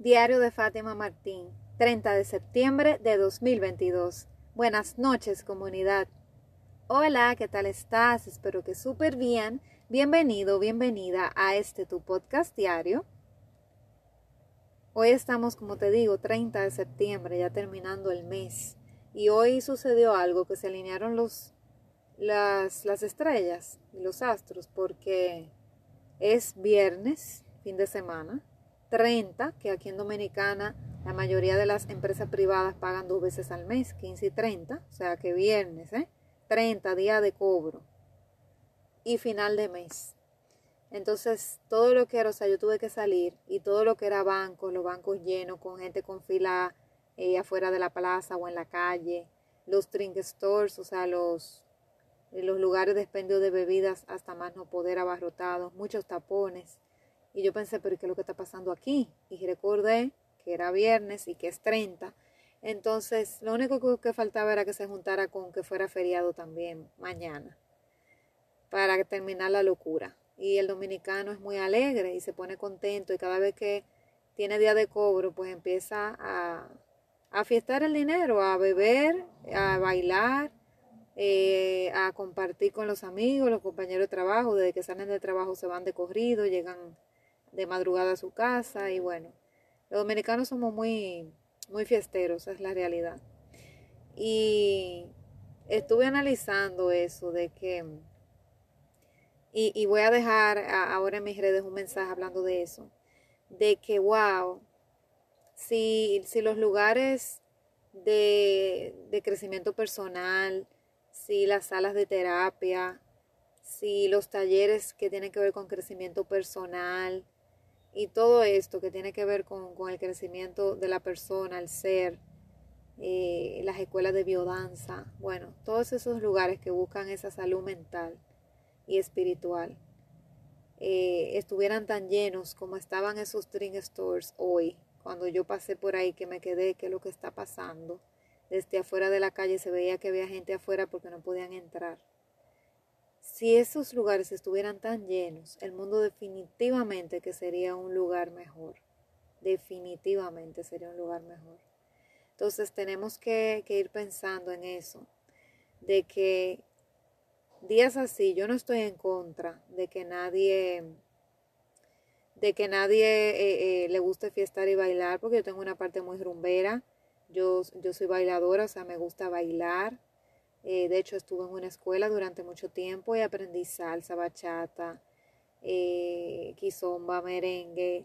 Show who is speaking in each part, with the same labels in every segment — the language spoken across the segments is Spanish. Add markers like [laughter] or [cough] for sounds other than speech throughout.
Speaker 1: Diario de Fátima Martín, 30 de septiembre de 2022. Buenas noches, comunidad. Hola, ¿qué tal estás? Espero que súper bien. Bienvenido, bienvenida a este tu podcast diario. Hoy estamos, como te digo, 30 de septiembre, ya terminando el mes. Y hoy sucedió algo que se alinearon los, las, las estrellas y los astros porque es viernes, fin de semana 30, que aquí en Dominicana la mayoría de las empresas privadas pagan dos veces al mes, 15 y 30, o sea que viernes, ¿eh? 30 días de cobro y final de mes. Entonces, todo lo que era, o sea, yo tuve que salir y todo lo que era bancos, los bancos llenos con gente con fila eh, afuera de la plaza o en la calle, los drink stores, o sea, los, los lugares de expendio de bebidas hasta más no poder abarrotados, muchos tapones. Y yo pensé, pero ¿qué es lo que está pasando aquí? Y recordé que era viernes y que es 30. Entonces, lo único que faltaba era que se juntara con que fuera feriado también mañana para terminar la locura. Y el dominicano es muy alegre y se pone contento y cada vez que tiene día de cobro, pues empieza a, a fiestar el dinero, a beber, a bailar, eh, a compartir con los amigos, los compañeros de trabajo. Desde que salen de trabajo se van de corrido, llegan de madrugada a su casa y bueno, los dominicanos somos muy, muy fiesteros, es la realidad. Y estuve analizando eso de que, y, voy a dejar ahora en mis redes un mensaje hablando de eso, de que, wow, si, si los lugares de, de crecimiento personal, si las salas de terapia, si los talleres que tienen que ver con crecimiento personal, y todo esto que tiene que ver con, el crecimiento de la persona, el ser, eh, las escuelas de biodanza, bueno, todos esos lugares que buscan esa salud mental y espiritual, eh, estuvieran tan llenos como estaban esos drink stores hoy, cuando yo pasé por ahí que me quedé, qué es lo que está pasando. Desde afuera de la calle se veía que había gente afuera porque no podían entrar. Si esos lugares estuvieran tan llenos, el mundo definitivamente que sería un lugar mejor. Definitivamente sería un lugar mejor. Entonces tenemos que, ir pensando en eso, de que días así, yo no estoy en contra de que nadie, de que nadie eh, eh, le guste fiestar y bailar, porque yo tengo una parte muy rumbera, yo, yo soy bailadora, o sea, me gusta bailar, eh, de hecho, estuve en una escuela durante mucho tiempo y aprendí salsa, bachata, eh, quizomba, merengue.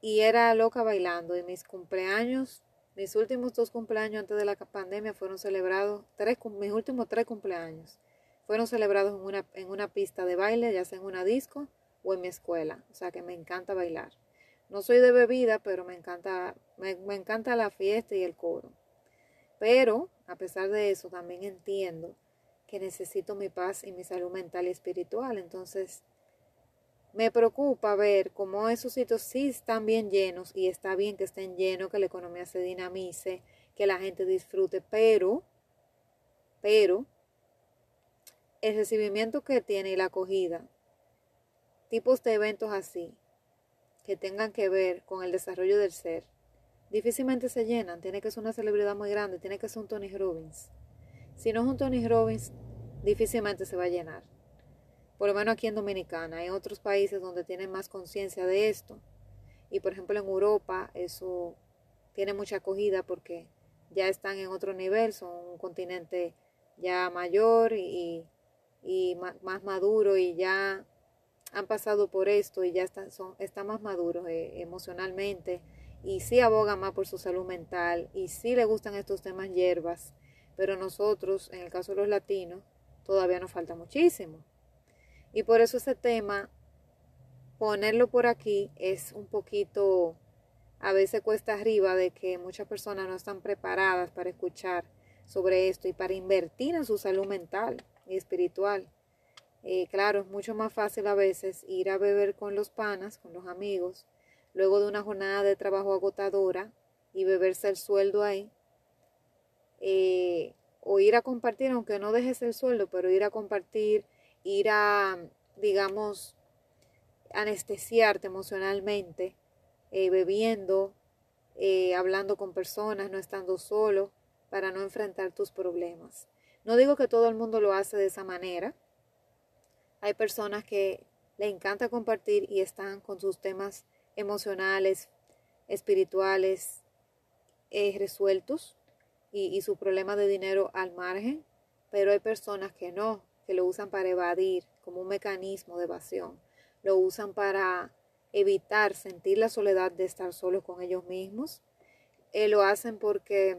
Speaker 1: Y era loca bailando. Y mis cumpleaños, mis últimos dos cumpleaños antes de la pandemia fueron celebrados, tres, mis últimos tres cumpleaños fueron celebrados en una, en una pista de baile, ya sea en una disco o en mi escuela. O sea que me encanta bailar. No soy de bebida, pero me encanta, me encanta la fiesta y el coro. Pero, a pesar de eso, también entiendo que necesito mi paz y mi salud mental y espiritual. Entonces, me preocupa ver cómo esos sitios sí están bien llenos y está bien que estén llenos, que la economía se dinamice, que la gente disfrute, pero, pero, el recibimiento que tiene y la acogida, tipos de eventos así, que tengan que ver con el desarrollo del ser, difícilmente se llenan. Tiene que ser una celebridad muy grande, tiene que ser un Tony Robbins. Si no es un Tony Robbins, difícilmente se va a llenar. Por lo menos aquí en Dominicana. Hay otros países donde tienen más conciencia de esto. Y por ejemplo en Europa eso tiene mucha acogida porque ya están en otro nivel, son un continente ya mayor y, más maduro y ya han pasado por esto y ya están, son, están más maduros eh, emocionalmente y sí aboga más por su salud mental y sí le gustan estos temas hierbas, pero nosotros, en el caso de los latinos, todavía nos falta muchísimo. Y por eso ese tema, ponerlo por aquí es un poquito, a veces cuesta arriba de que muchas personas no están preparadas para escuchar sobre esto y para invertir en su salud mental y espiritual. Eh, claro, es mucho más fácil a veces ir a beber con los panas, con los amigos, luego de una jornada de trabajo agotadora y beberse el sueldo ahí, eh, o ir a compartir, aunque no dejes el sueldo, pero ir a compartir, ir a, digamos, anestesiarte emocionalmente, eh, bebiendo eh, hablando con personas, no estando solo, para no enfrentar tus problemas. No digo que todo el mundo lo hace de esa manera. Hay personas que le encanta compartir y están con sus temas emocionales, espirituales eh, resueltos y, su problema de dinero al margen, pero hay personas que no, que lo usan para evadir como un mecanismo de evasión, lo usan para evitar sentir la soledad de estar solos con ellos mismos. Eh, lo hacen porque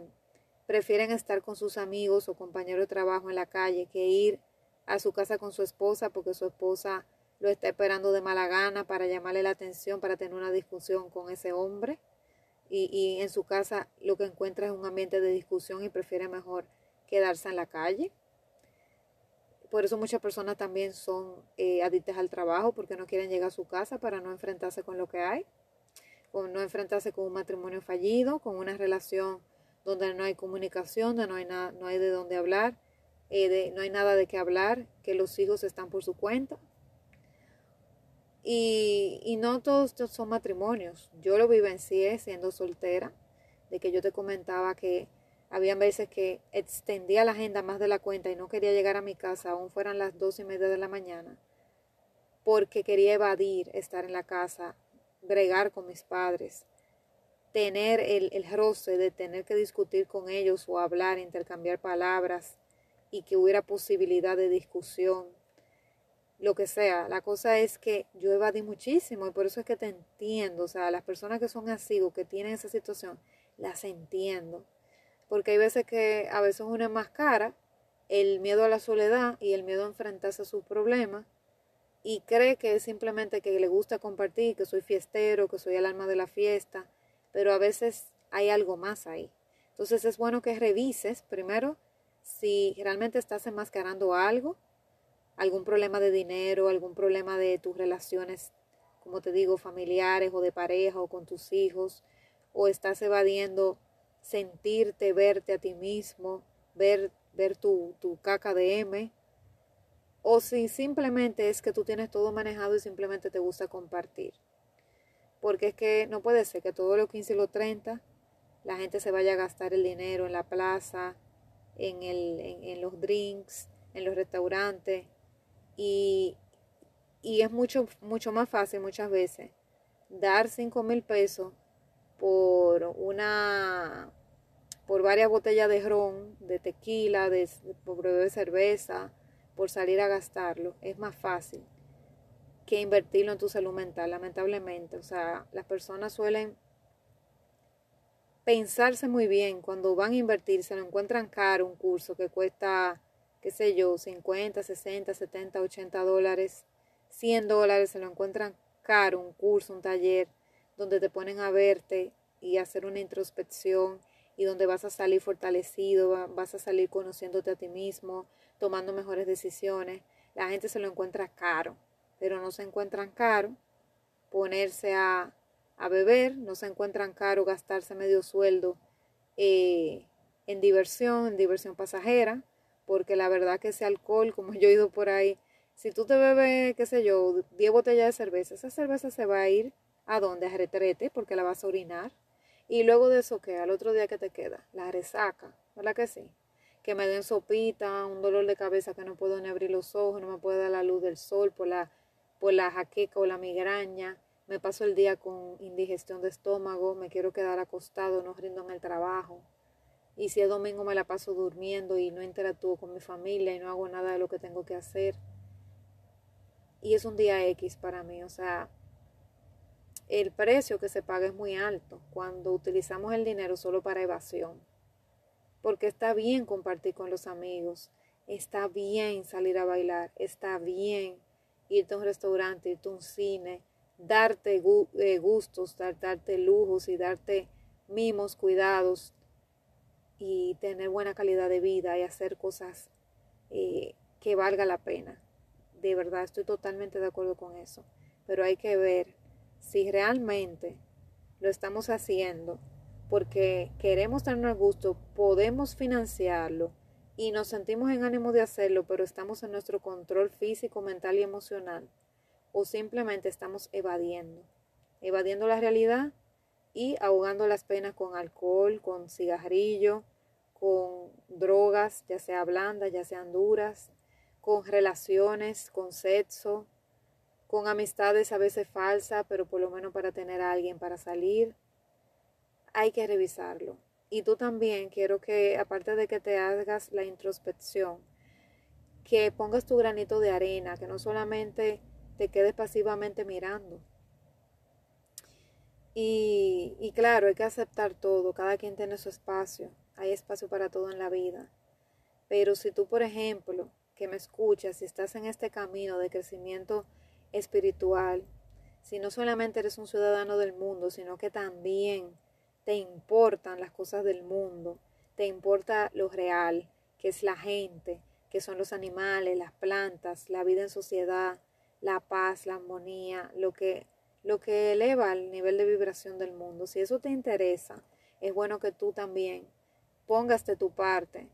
Speaker 1: prefieren estar con sus amigos o compañeros de trabajo en la calle que ir a su casa con su esposa porque su esposa lo está esperando de mala gana para llamarle la atención, para tener una discusión con ese hombre. Y, y en su casa lo que encuentra es un ambiente de discusión y prefiere mejor quedarse en la calle. Por eso muchas personas también son eh, adictas al trabajo porque no quieren llegar a su casa para no enfrentarse con lo que hay, o no enfrentarse con un matrimonio fallido, con una relación donde no hay comunicación, donde no hay, nada, no hay de dónde hablar, eh, de, no hay nada de qué hablar, que los hijos están por su cuenta. Y, y no todos son matrimonios. Yo lo vivencié siendo soltera, de que yo te comentaba que habían veces que extendía la agenda más de la cuenta y no quería llegar a mi casa, aún fueran las dos y media de la mañana, porque quería evadir estar en la casa, bregar con mis padres, tener el, el roce de tener que discutir con ellos o hablar, intercambiar palabras y que hubiera posibilidad de discusión, lo que sea. La cosa es que yo evadí muchísimo y por eso es que te entiendo. O sea, las personas que son así o que tienen esa situación, las entiendo porque hay veces que a veces uno es el miedo a la soledad y el miedo a enfrentarse a sus problemas y cree que es simplemente que le gusta compartir, que soy fiestero, que soy el alma de la fiesta, pero a veces hay algo más ahí. Entonces es bueno que revises primero si realmente estás enmascarando algo, algún problema de dinero, algún problema de tus relaciones, como te digo, familiares o de pareja o con tus hijos, o estás evadiendo sentirte, verte a ti mismo, ver, ver tu, tu caca de M, o si simplemente es que tú tienes todo manejado y simplemente te gusta compartir. Porque es que no puede ser que todos los 15 y los 30 la gente se vaya a gastar el dinero en la plaza, en, el, en, los drinks, en los restaurantes. Y, y es mucho, mucho más fácil muchas veces dar 5 mil pesos por una por varias botellas de ron, de tequila, de, por de cerveza, por salir a gastarlo, es más fácil que invertirlo en tu salud mental, lamentablemente. O sea, las personas suelen pensarse muy bien cuando van a invertir, se lo encuentran caro un curso que cuesta, qué sé yo, 50, 60, 70, 80 dólares, 100 dólares, se lo encuentran caro un curso, un taller donde te ponen a verte y hacer una introspección y donde vas a salir fortalecido, vas a salir conociéndote a ti mismo, tomando mejores decisiones. La gente se lo encuentra caro, pero no se encuentran caro ponerse a, a beber, no se encuentran caro gastarse medio sueldo eh, en diversión, en diversión pasajera, porque la verdad que ese alcohol, como yo he ido por ahí, si tú te bebes, qué sé yo, 10 botellas de cerveza, esa cerveza se va a ir a dónde, a retrete, porque la vas a orinar. Y luego de eso, ¿qué? Al otro día que te queda, la resaca, ¿verdad que sí? Que me den sopita, un dolor de cabeza que no puedo ni abrir los ojos, no me puede dar la luz del sol por la, por la jaqueca o la migraña. Me paso el día con indigestión de estómago, me quiero quedar acostado, no rindo en el trabajo. Y si es domingo me la paso durmiendo y no interactúo con mi familia y no hago nada de lo que tengo que hacer. Y es un día X para mí, o sea, el precio que se paga es muy alto cuando utilizamos el dinero solo para evasión. Porque está bien compartir con los amigos, está bien salir a bailar, está bien irte a un restaurante, irte a un cine, darte eh, gustos, darte lujos y darte mimos, cuidados y tener buena calidad de vida y hacer cosas eh, que valga la pena. De verdad, estoy totalmente de acuerdo con eso. Pero hay que ver si realmente lo estamos haciendo porque queremos tener gusto, podemos financiarlo y nos sentimos en ánimo de hacerlo, pero estamos en nuestro control físico, mental y emocional, o simplemente estamos evadiendo, evadiendo la realidad y ahogando las penas con alcohol, con cigarrillo, con drogas, ya sea blandas, ya sean duras, con relaciones, con sexo, con amistades a veces falsas, pero por lo menos para tener a alguien para salir. Hay que revisarlo. Y tú también quiero que, aparte de que te hagas la introspección, que pongas tu granito de arena, que no solamente te quedes pasivamente mirando. Y, claro, hay que aceptar todo, cada quien tiene su espacio, hay espacio para todo en la vida. Pero si tú, por ejemplo, que me escuchas, si estás en este camino de crecimiento espiritual, si no solamente eres un ciudadano del mundo, sino que también te importan las cosas del mundo, te importa lo real, que es la gente, que son los animales, las plantas, la vida en sociedad, la paz, la armonía, lo que, lo que eleva el nivel de vibración del mundo. Si eso te interesa, es bueno que tú también pongas de tu parte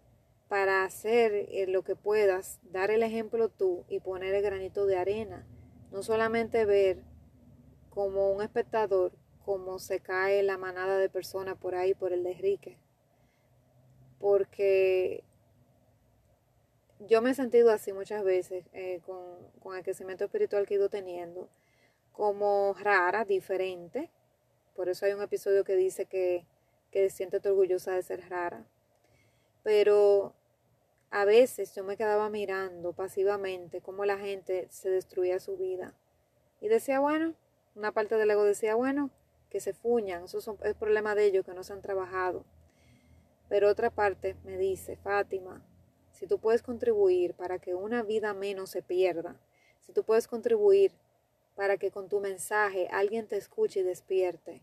Speaker 1: para hacer eh, lo que puedas, dar el ejemplo tú y poner el granito de arena. No solamente ver como un espectador cómo se cae la manada de personas por ahí por el desrique. Porque yo me he sentido así muchas veces eh, con, con, el crecimiento espiritual que he ido teniendo, como rara, diferente. Por eso hay un episodio que dice que, que siéntete orgullosa de ser rara. Pero a veces yo me quedaba mirando pasivamente cómo la gente se destruía su vida. Y decía, bueno, una parte del ego decía, bueno, que se fuñan, eso es problema de ellos, que no se han trabajado. Pero otra parte me dice, Fátima, si tú puedes contribuir para que una vida menos se pierda, si tú puedes contribuir para que con tu mensaje alguien te escuche y despierte,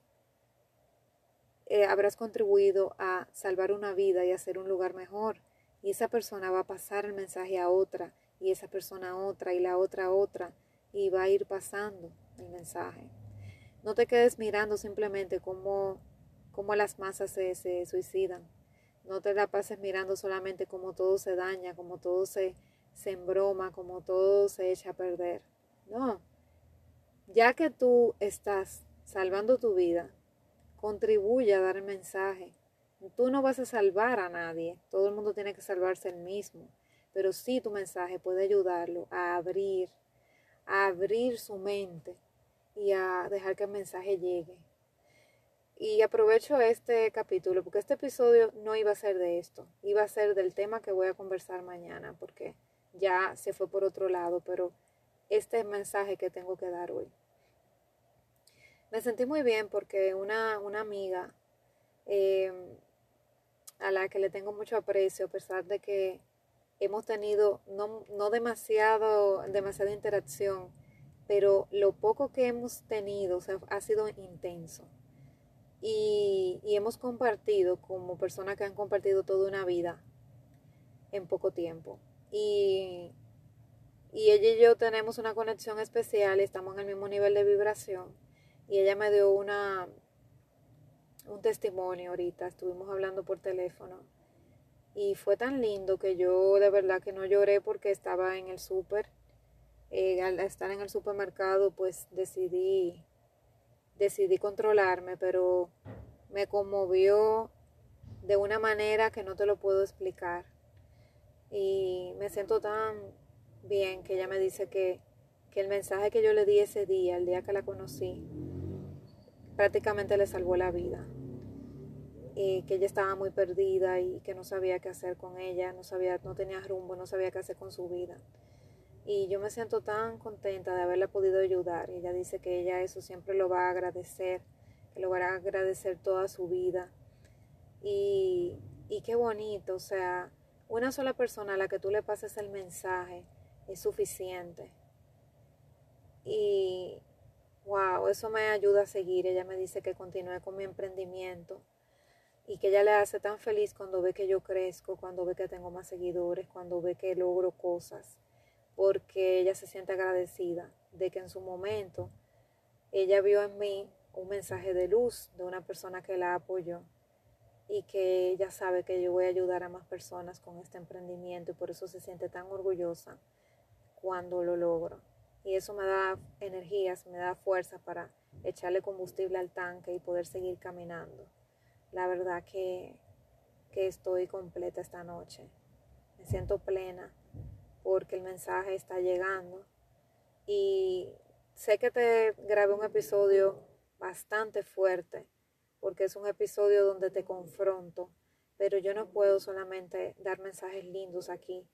Speaker 1: eh, habrás contribuido a salvar una vida y hacer un lugar mejor. Y esa persona va a pasar el mensaje a otra, y esa persona a otra, y la otra a otra, y va a ir pasando el mensaje. No te quedes mirando simplemente cómo, cómo las masas se, se suicidan. No te la pases mirando solamente cómo todo se daña, cómo todo se, se embroma, cómo todo se echa a perder. No. Ya que tú estás salvando tu vida, contribuye a dar el mensaje. Tú no vas a salvar a nadie. Todo el mundo tiene que salvarse el mismo. Pero sí tu mensaje puede ayudarlo a abrir, a abrir su mente y a dejar que el mensaje llegue. Y aprovecho este capítulo porque este episodio no iba a ser de esto, iba a ser del tema que voy a conversar mañana porque ya se fue por otro lado, pero este es el mensaje que tengo que dar hoy. Me sentí muy bien porque una, una amiga em, a la que le tengo mucho aprecio, a pesar de que hemos tenido no, no demasiado, demasiada interacción, pero lo poco que hemos tenido ha sido intenso y, hemos compartido como personas que han compartido toda una vida en poco tiempo. Y, y ella y yo tenemos una conexión especial, estamos en el mismo nivel de vibración. Y ella me dio una un testimonio ahorita, estuvimos hablando por teléfono. Y fue tan lindo que yo de verdad que no lloré porque estaba en el súper. Eh, al estar en el supermercado, pues decidí decidí controlarme, pero me conmovió de una manera que no te lo puedo explicar. Y me siento tan bien que ella me dice que, que el mensaje que yo le di ese día, el día que la conocí, prácticamente le salvó la vida. Y que ella estaba muy perdida y que no sabía qué hacer con ella, no sabía, no tenía rumbo, no sabía qué hacer con su vida. Y yo me siento tan contenta de haberla podido ayudar. ella dice que ella eso siempre lo va a agradecer, que lo va a agradecer toda su vida. Y, y qué bonito, o sea, una sola persona a la que tú le pases el mensaje es suficiente. Y wow, eso me ayuda a seguir. Ella me dice que continúe con mi emprendimiento y que ella le hace tan feliz cuando ve que yo crezco, cuando ve que tengo más seguidores, cuando ve que logro cosas porque ella se siente agradecida de que en su momento ella vio en mí un mensaje de luz de una persona que la apoyó y que ella sabe que yo voy a ayudar a más personas con este emprendimiento y por eso se siente tan orgullosa cuando lo logro. Y eso me da energías, me da fuerza para echarle combustible al tanque y poder seguir caminando. La verdad que, que estoy completa esta noche. Me siento plena porque el mensaje está llegando y sé que te grabé un episodio bastante fuerte porque es un episodio donde te confronto, pero yo no puedo solamente dar mensajes lindos aquí.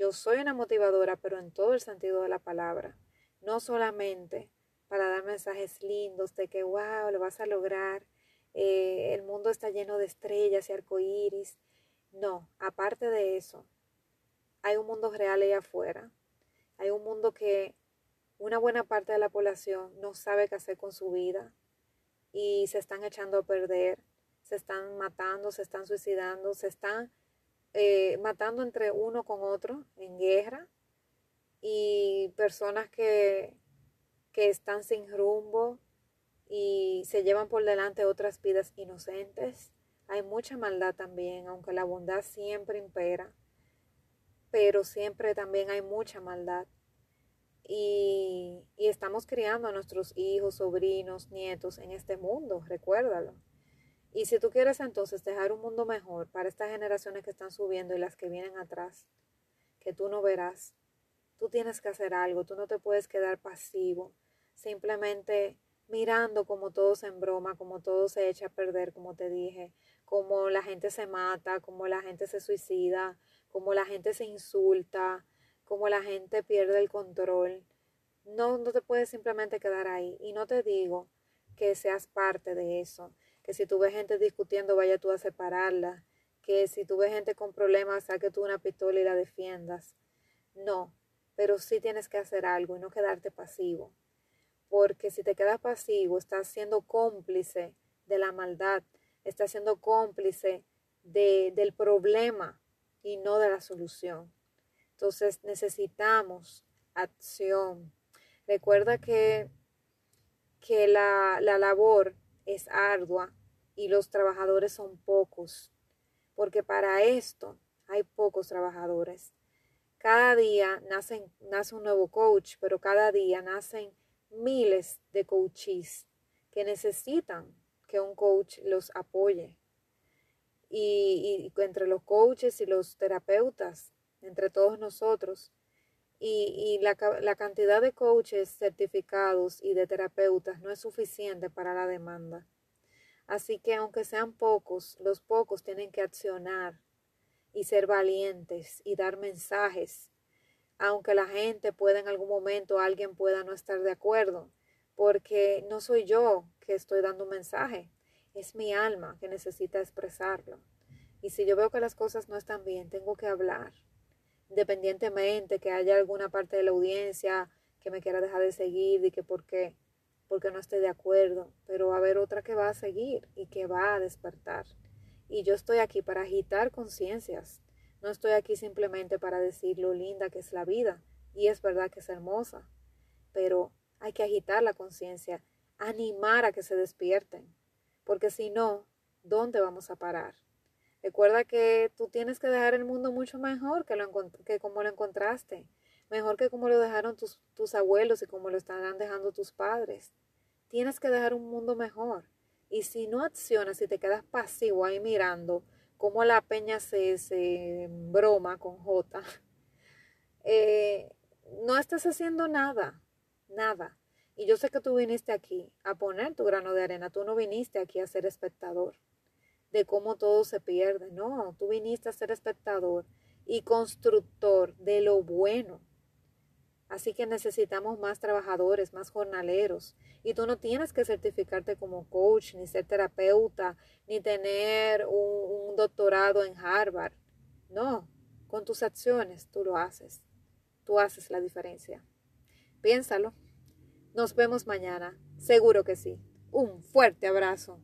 Speaker 1: Yo soy una motivadora, pero en todo el sentido de la palabra, no solamente para dar mensajes lindos de que, wow, lo vas a lograr, eh, el mundo está lleno de estrellas y arcoíris. No, aparte de eso, hay un mundo real ahí afuera. Hay un mundo que una buena parte de la población no sabe qué hacer con su vida y se están echando a perder, se están matando, se están suicidando, se están eh, matando entre uno con otro en guerra y personas que, que están sin rumbo y se llevan por delante otras vidas inocentes. Hay mucha maldad también, aunque la bondad siempre impera, pero siempre también hay mucha maldad. Y, y, estamos criando a nuestros hijos, sobrinos, nietos en este mundo, recuérdalo. Y si tú quieres entonces dejar un mundo mejor para estas generaciones que están subiendo y las que vienen atrás, que tú no verás, tú tienes que hacer algo, tú no te puedes quedar pasivo, simplemente mirando como todo se embroma, como todo se echa a perder, como te dije, como la gente se mata, como la gente se suicida, como la gente se insulta, como la gente pierde el control. No, no te puedes simplemente quedar ahí. Y no te digo que seas parte de eso, que si tú ves gente discutiendo, vaya tú a separarla, que si tú ves gente con problemas, saque tú una pistola y la defiendas. No, pero sí tienes que hacer algo y no quedarte pasivo. Porque si te quedas pasivo, estás siendo cómplice de la maldad, estás siendo cómplice de, del problema y no de la solución. Entonces necesitamos acción. Recuerda que, que la, la labor es ardua y los trabajadores son pocos, porque para esto hay pocos trabajadores. Cada día nacen, nace un nuevo coach, pero cada día nacen miles de coaches que necesitan que un coach los apoye. Y, y entre los coaches y los terapeutas entre todos nosotros. Y, y la, la cantidad de coaches certificados y de terapeutas no es suficiente para la demanda. Así que aunque sean pocos, los pocos tienen que accionar y ser valientes y dar mensajes, aunque la gente pueda en algún momento, alguien pueda no estar de acuerdo, porque no soy yo que estoy dando un mensaje, es mi alma que necesita expresarlo. Y si yo veo que las cosas no están bien, tengo que hablar, independientemente que haya alguna parte de la audiencia que me quiera dejar de seguir y que por qué, porque no esté de acuerdo, pero va a haber otra que va a seguir y que va a despertar. Y yo estoy aquí para agitar conciencias, no estoy aquí simplemente para decir lo linda que es la vida, y es verdad que es hermosa, pero hay que agitar la conciencia, animar a que se despierten, porque si no, ¿dónde vamos a parar? Recuerda que tú tienes que dejar el mundo mucho mejor que, lo, que como lo encontraste, mejor que como lo dejaron tus, tus abuelos y como lo estarán dejando tus padres. Tienes que dejar un mundo mejor. Y si no accionas y te quedas pasivo ahí mirando cómo la peña se, broma con J, [laughs] eh, no estás haciendo nada, nada. Y yo sé que tú viniste aquí a poner tu grano de arena, tú no viniste aquí a ser espectador de cómo todo se pierde. No, tú viniste a ser espectador y constructor de lo bueno. Así que necesitamos más trabajadores, más jornaleros. Y tú no tienes que certificarte como coach, ni ser terapeuta, ni tener un, un, doctorado en Harvard. No, con tus acciones tú lo haces. Tú haces la diferencia. Piénsalo. Nos vemos mañana. Seguro que sí. Un fuerte abrazo.